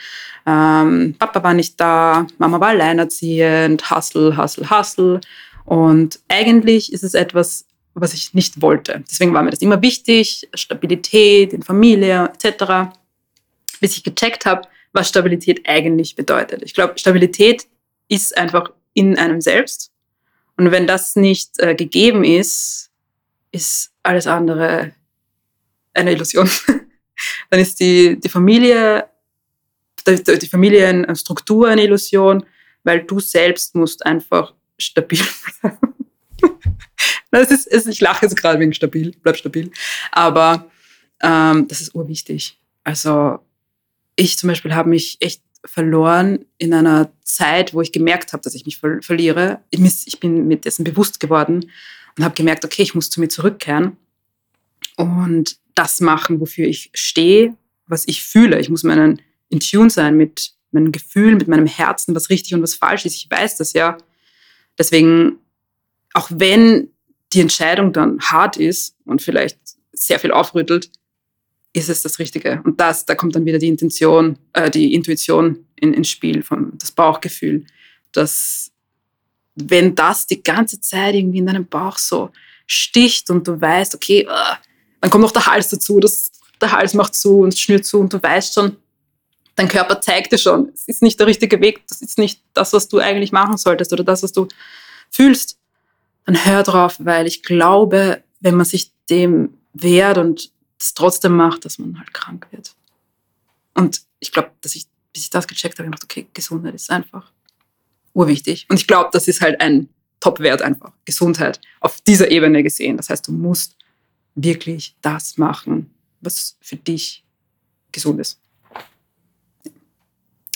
ähm, Papa war nicht da, Mama war alleinerziehend, hustle, hustle, hustle. Und eigentlich ist es etwas, was ich nicht wollte. Deswegen war mir das immer wichtig, Stabilität in Familie etc. Bis ich gecheckt habe, was Stabilität eigentlich bedeutet. Ich glaube, Stabilität ist einfach in einem selbst. Und wenn das nicht äh, gegeben ist, ist alles andere eine Illusion. Dann ist die, die Familie, die Familienstruktur eine Illusion, weil du selbst musst einfach stabil bleiben. Das ist, ist, ich lache jetzt gerade wegen stabil, bleib stabil. Aber ähm, das ist urwichtig. Also ich zum Beispiel habe mich echt verloren in einer Zeit, wo ich gemerkt habe, dass ich mich ver verliere. Ich, bin mir dessen bewusst geworden und habe gemerkt, okay, ich muss zu mir zurückkehren und das machen, wofür ich stehe, was ich fühle. Ich muss meinen in Tune sein mit meinem Gefühl, mit meinem Herzen, was richtig und was falsch ist. Ich weiß das ja. Deswegen, auch wenn die Entscheidung dann hart ist und vielleicht sehr viel aufrüttelt, ist es das Richtige. Und das, da kommt dann wieder die Intention, äh, die Intuition in, ins Spiel, von das Bauchgefühl, dass wenn das die ganze Zeit irgendwie in deinem Bauch so sticht und du weißt, okay, uh, dann kommt noch der Hals dazu, das, der Hals macht zu und schnürt zu und du weißt schon, dein Körper zeigt dir schon, es ist nicht der richtige Weg, das ist nicht das, was du eigentlich machen solltest oder das, was du fühlst, dann hör drauf, weil ich glaube, wenn man sich dem wehrt und es trotzdem macht, dass man halt krank wird. Und ich glaube, dass ich, bis ich das gecheckt habe, gedacht, okay, Gesundheit ist einfach urwichtig. Und ich glaube, das ist halt ein Top-Wert einfach. Gesundheit auf dieser Ebene gesehen. Das heißt, du musst wirklich das machen, was für dich gesund ist.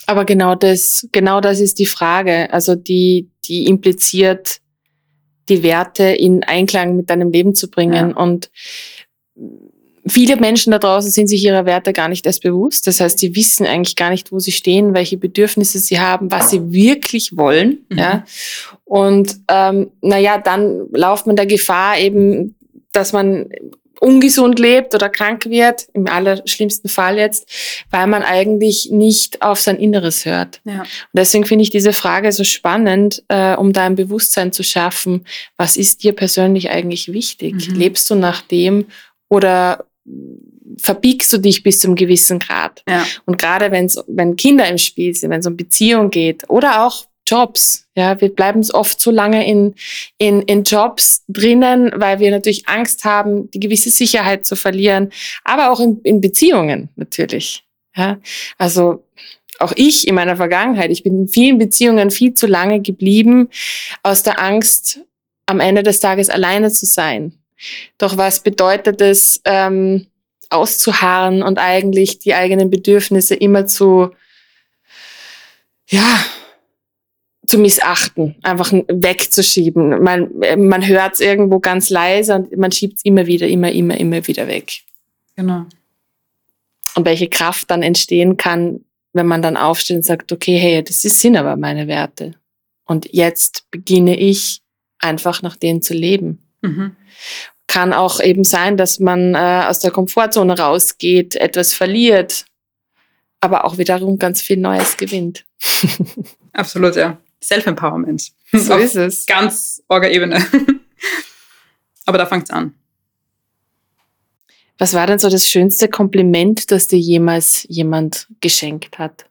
Aber genau das, genau das ist die Frage. Also die, die impliziert, die Werte in Einklang mit deinem Leben zu bringen. Ja. Und viele Menschen da draußen sind sich ihrer Werte gar nicht erst bewusst. Das heißt, sie wissen eigentlich gar nicht, wo sie stehen, welche Bedürfnisse sie haben, was sie wirklich wollen. Mhm. Ja. Und ähm, naja, dann lauft man der Gefahr eben, dass man ungesund lebt oder krank wird, im allerschlimmsten Fall jetzt, weil man eigentlich nicht auf sein Inneres hört. Ja. Und deswegen finde ich diese Frage so spannend, äh, um da ein Bewusstsein zu schaffen, was ist dir persönlich eigentlich wichtig? Mhm. Lebst du nach dem oder verbiegst du dich bis zum gewissen Grad? Ja. Und gerade wenn Kinder im Spiel sind, wenn es um Beziehung geht oder auch Jobs. Ja, wir bleiben oft so lange in, in, in Jobs drinnen, weil wir natürlich Angst haben, die gewisse Sicherheit zu verlieren, aber auch in, in Beziehungen natürlich. Ja, also auch ich in meiner Vergangenheit, ich bin in vielen Beziehungen viel zu lange geblieben aus der Angst, am Ende des Tages alleine zu sein. Doch was bedeutet es, ähm, auszuharren und eigentlich die eigenen Bedürfnisse immer zu, ja, zu missachten, einfach wegzuschieben. Man, man hört es irgendwo ganz leise und man schiebt es immer wieder, immer, immer, immer wieder weg. Genau. Und welche Kraft dann entstehen kann, wenn man dann aufsteht und sagt, okay, hey, das sind aber meine Werte. Und jetzt beginne ich einfach nach denen zu leben. Mhm. Kann auch eben sein, dass man äh, aus der Komfortzone rausgeht, etwas verliert, aber auch wiederum ganz viel Neues gewinnt. Absolut, ja. Self-Empowerment. So ist es. Ganz orger Ebene. aber da fängt es an. Was war denn so das schönste Kompliment, das dir jemals jemand geschenkt hat?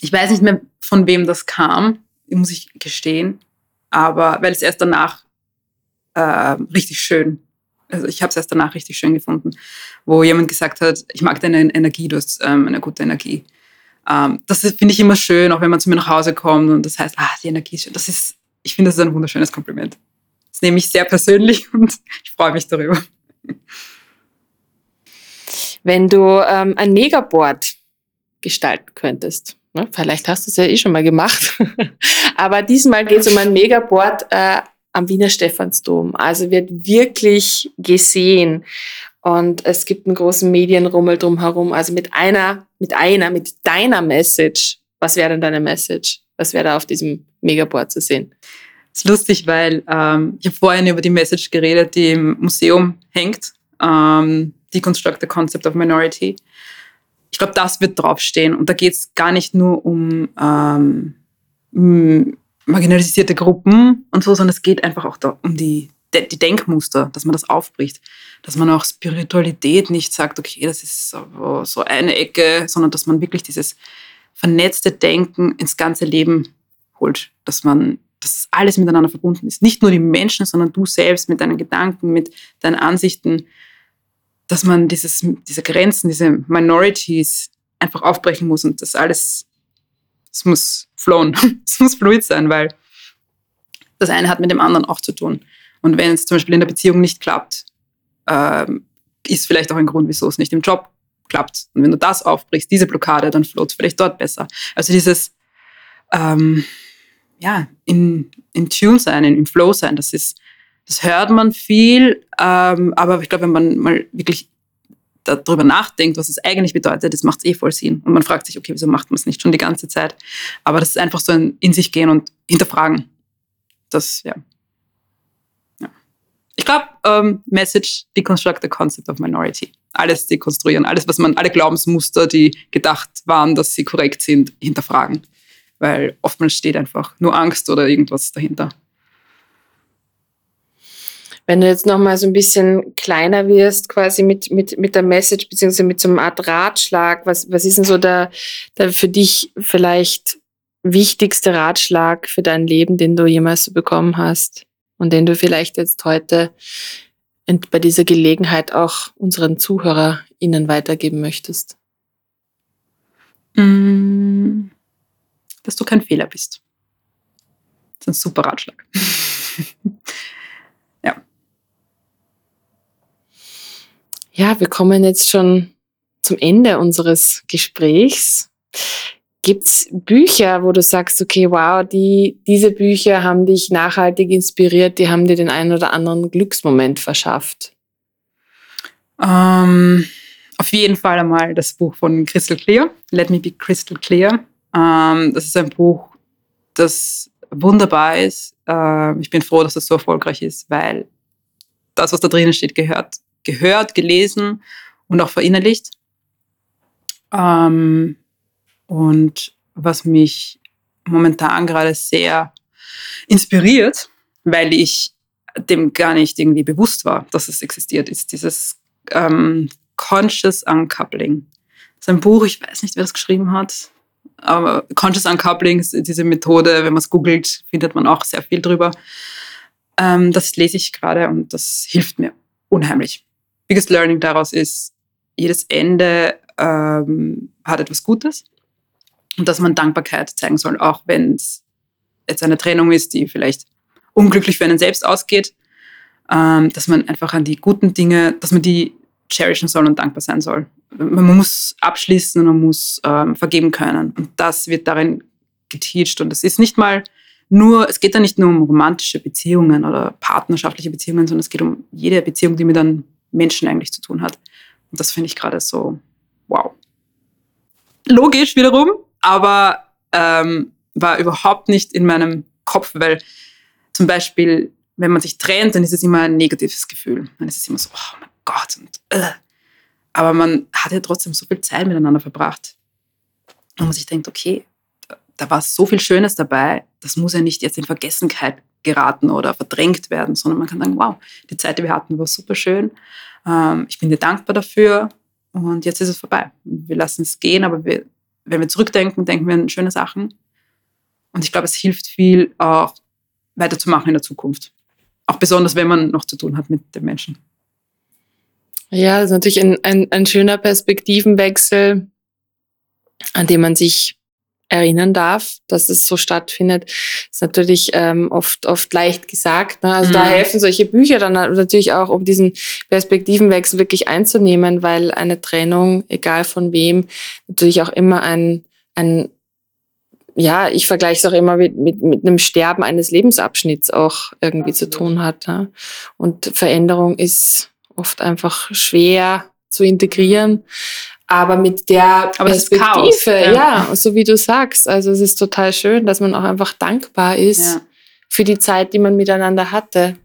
Ich weiß nicht mehr, von wem das kam, muss ich gestehen. Aber weil es erst danach äh, richtig schön, also ich habe es erst danach richtig schön gefunden, wo jemand gesagt hat, ich mag deine Energie, du hast ähm, eine gute Energie. Ähm, das finde ich immer schön, auch wenn man zu mir nach Hause kommt und das heißt, ah, die Energie ist schön. Das ist, ich finde, das ist ein wunderschönes Kompliment. Das nehme ich sehr persönlich und ich freue mich darüber. Wenn du ähm, ein Megaboard gestalten könntest, ne? vielleicht hast du es ja eh schon mal gemacht, aber diesmal geht es um ein Megaboard äh, am Wiener Stephansdom. Also wird wirklich gesehen. Und es gibt einen großen Medienrummel drumherum. Also mit einer, mit einer, mit deiner Message. Was wäre denn deine Message? Was wäre da auf diesem Megaboard zu sehen? Das ist lustig, weil ähm, ich habe vorhin über die Message geredet, die im Museum hängt. Ähm, Deconstruct the Concept of Minority. Ich glaube, das wird draufstehen. Und da geht es gar nicht nur um ähm, marginalisierte Gruppen und so, sondern es geht einfach auch da um die, die Denkmuster, dass man das aufbricht. Dass man auch Spiritualität nicht sagt, okay, das ist so, eine Ecke, sondern dass man wirklich dieses vernetzte Denken ins ganze Leben holt. Dass man dass alles miteinander verbunden ist. Nicht nur die Menschen, sondern du selbst mit deinen Gedanken, mit deinen Ansichten, dass man dieses, diese Grenzen, diese Minorities einfach aufbrechen muss und das alles, es muss flowen, es muss fluid sein, weil das eine hat mit dem anderen auch zu tun. Und wenn es zum Beispiel in der Beziehung nicht klappt, ähm, ist vielleicht auch ein Grund, wieso es nicht im Job klappt. Und wenn du das aufbrichst, diese Blockade, dann float vielleicht dort besser. Also dieses, ähm, ja, in, in Tune sein, in, im Flow sein, das ist, das hört man viel, ähm, aber ich glaube, wenn man mal wirklich darüber nachdenkt, was es eigentlich bedeutet, das macht es eh voll Sinn. Und man fragt sich, okay, wieso macht man es nicht schon die ganze Zeit? Aber das ist einfach so ein in sich gehen und hinterfragen. Das, ja. Ich glaube, ähm, Message, deconstruct the concept of minority. Alles dekonstruieren, alles, was man, alle Glaubensmuster, die gedacht waren, dass sie korrekt sind, hinterfragen. Weil oftmals steht einfach nur Angst oder irgendwas dahinter. Wenn du jetzt nochmal so ein bisschen kleiner wirst, quasi mit, mit, mit der Message, beziehungsweise mit so einer Art Ratschlag, was, was ist denn so der, der für dich vielleicht wichtigste Ratschlag für dein Leben, den du jemals bekommen hast und den du vielleicht jetzt heute bei dieser Gelegenheit auch unseren ZuhörerInnen weitergeben möchtest? Mm, dass du kein Fehler bist. Das ist ein super Ratschlag. Ja, wir kommen jetzt schon zum Ende unseres Gesprächs. Gibt's Bücher, wo du sagst, okay, wow, die, diese Bücher haben dich nachhaltig inspiriert, die haben dir den einen oder anderen Glücksmoment verschafft? Ähm, auf jeden Fall einmal das Buch von Crystal Clear, Let Me Be Crystal Clear. Ähm, das ist ein Buch, das wunderbar ist. Äh, ich bin froh, dass es so erfolgreich ist, weil das, was da drinnen steht, gehört gehört, gelesen und auch verinnerlicht. Ähm, und was mich momentan gerade sehr inspiriert, weil ich dem gar nicht irgendwie bewusst war, dass es existiert, ist dieses ähm, Conscious Uncoupling. Das ist ein Buch, ich weiß nicht, wer es geschrieben hat, aber Conscious Uncoupling ist diese Methode, wenn man es googelt, findet man auch sehr viel drüber. Ähm, das lese ich gerade und das hilft mir unheimlich biggest learning daraus ist, jedes Ende ähm, hat etwas Gutes und dass man Dankbarkeit zeigen soll, auch wenn es jetzt eine Trennung ist, die vielleicht unglücklich für einen selbst ausgeht, ähm, dass man einfach an die guten Dinge, dass man die cherishen soll und dankbar sein soll. Man muss abschließen und man muss ähm, vergeben können. Und das wird darin geteacht. Und es ist nicht mal nur, es geht da nicht nur um romantische Beziehungen oder partnerschaftliche Beziehungen, sondern es geht um jede Beziehung, die mit einem Menschen eigentlich zu tun hat. Und das finde ich gerade so, wow. Logisch wiederum, aber ähm, war überhaupt nicht in meinem Kopf, weil zum Beispiel, wenn man sich trennt, dann ist es immer ein negatives Gefühl. Dann ist es immer so, oh mein Gott. Und, äh. Aber man hat ja trotzdem so viel Zeit miteinander verbracht. Und man sich denkt, okay, da, da war so viel Schönes dabei, das muss ja nicht jetzt in Vergessenheit geraten oder verdrängt werden, sondern man kann sagen, wow, die Zeit, die wir hatten, war super schön. Ähm, ich bin dir dankbar dafür und jetzt ist es vorbei. Wir lassen es gehen, aber wir, wenn wir zurückdenken, denken wir an schöne Sachen. Und ich glaube, es hilft viel, auch weiterzumachen in der Zukunft. Auch besonders, wenn man noch zu tun hat mit den Menschen. Ja, das ist natürlich ein, ein, ein schöner Perspektivenwechsel, an dem man sich erinnern darf, dass es so stattfindet, ist natürlich ähm, oft oft leicht gesagt. Ne? Also mhm. da helfen solche Bücher dann natürlich auch, um diesen Perspektivenwechsel wirklich einzunehmen, weil eine Trennung, egal von wem, natürlich auch immer ein, ein ja, ich vergleiche es auch immer mit, mit, mit einem Sterben eines Lebensabschnitts auch irgendwie Absolut. zu tun hat. Ja? Und Veränderung ist oft einfach schwer zu integrieren aber mit der aber Perspektive, Chaos, ja. ja. so wie du sagst. Also es ist total schön, dass man auch einfach dankbar ist ja. für die Zeit, die man miteinander hatte.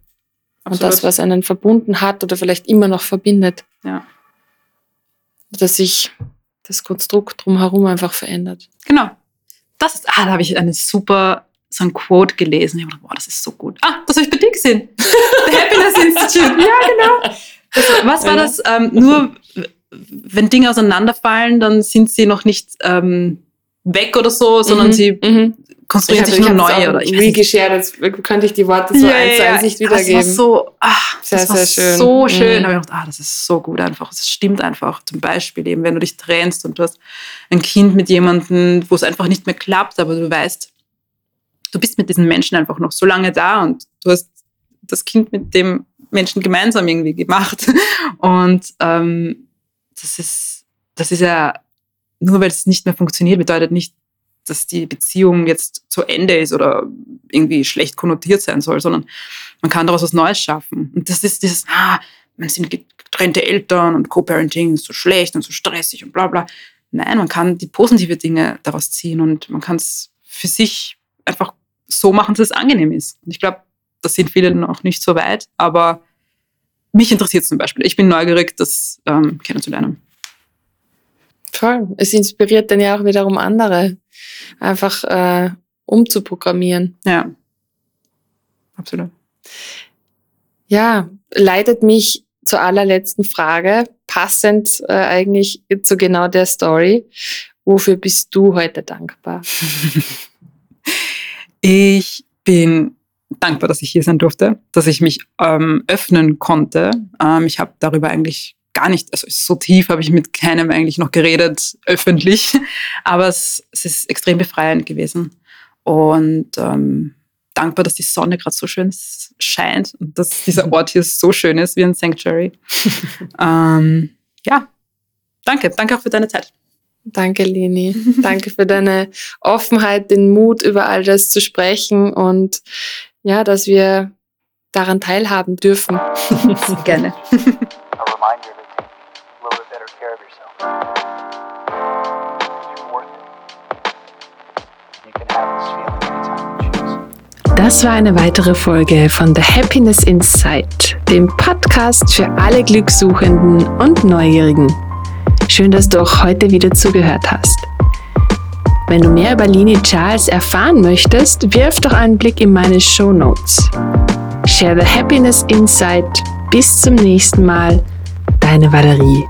Absolut. Und das, was einen verbunden hat oder vielleicht immer noch verbindet. Ja. Dass sich das Konstrukt drumherum einfach verändert. Genau. Das ist, ah, da habe ich eine super, so ein Quote gelesen. Ich habe gedacht, boah, das ist so gut. Ah, das habe ich bei dir gesehen. The Happiness Institute. Ja, genau. Das, was war das? Ähm, nur wenn Dinge auseinanderfallen, dann sind sie noch nicht ähm, weg oder so, sondern mhm, sie mhm. konstruieren sich nur neu. Oder ich wie geshared, jetzt könnte ich die Worte so ja, eins zu eins nicht wiedergeben. Das war so, ach, sehr, das war sehr schön. so schön. Mhm. Da habe ich gedacht, ah, das ist so gut einfach. Es stimmt einfach. Zum Beispiel eben, wenn du dich trennst und du hast ein Kind mit jemandem, wo es einfach nicht mehr klappt, aber du weißt, du bist mit diesen Menschen einfach noch so lange da und du hast das Kind mit dem Menschen gemeinsam irgendwie gemacht. Und ähm, das ist, das ist ja, nur weil es nicht mehr funktioniert, bedeutet nicht, dass die Beziehung jetzt zu Ende ist oder irgendwie schlecht konnotiert sein soll, sondern man kann daraus was Neues schaffen. Und das ist dieses, ah, man sind getrennte Eltern und Co-Parenting ist so schlecht und so stressig und bla bla. Nein, man kann die positive Dinge daraus ziehen und man kann es für sich einfach so machen, dass es angenehm ist. Und ich glaube, das sind viele noch nicht so weit, aber mich interessiert zum Beispiel. Ich bin neugierig, das ähm, kennenzulernen. Toll. Es inspiriert dann ja auch wiederum andere, einfach äh, umzuprogrammieren. Ja, absolut. Ja, leitet mich zur allerletzten Frage, passend äh, eigentlich zu genau der Story. Wofür bist du heute dankbar? ich bin dankbar, dass ich hier sein durfte, dass ich mich ähm, öffnen konnte. Ähm, ich habe darüber eigentlich gar nicht, also so tief habe ich mit keinem eigentlich noch geredet, öffentlich. Aber es, es ist extrem befreiend gewesen. Und ähm, dankbar, dass die Sonne gerade so schön scheint und dass dieser Ort hier so schön ist wie ein Sanctuary. ähm, ja, danke. Danke auch für deine Zeit. Danke, Leni. Danke für deine Offenheit, den Mut, über all das zu sprechen und ja, dass wir daran teilhaben dürfen. Gerne. Das war eine weitere Folge von The Happiness Insight, dem Podcast für alle Glückssuchenden und Neugierigen. Schön, dass du auch heute wieder zugehört hast. Wenn du mehr über Lini Charles erfahren möchtest, wirf doch einen Blick in meine Show Notes. Share the Happiness Insight. Bis zum nächsten Mal. Deine Valerie.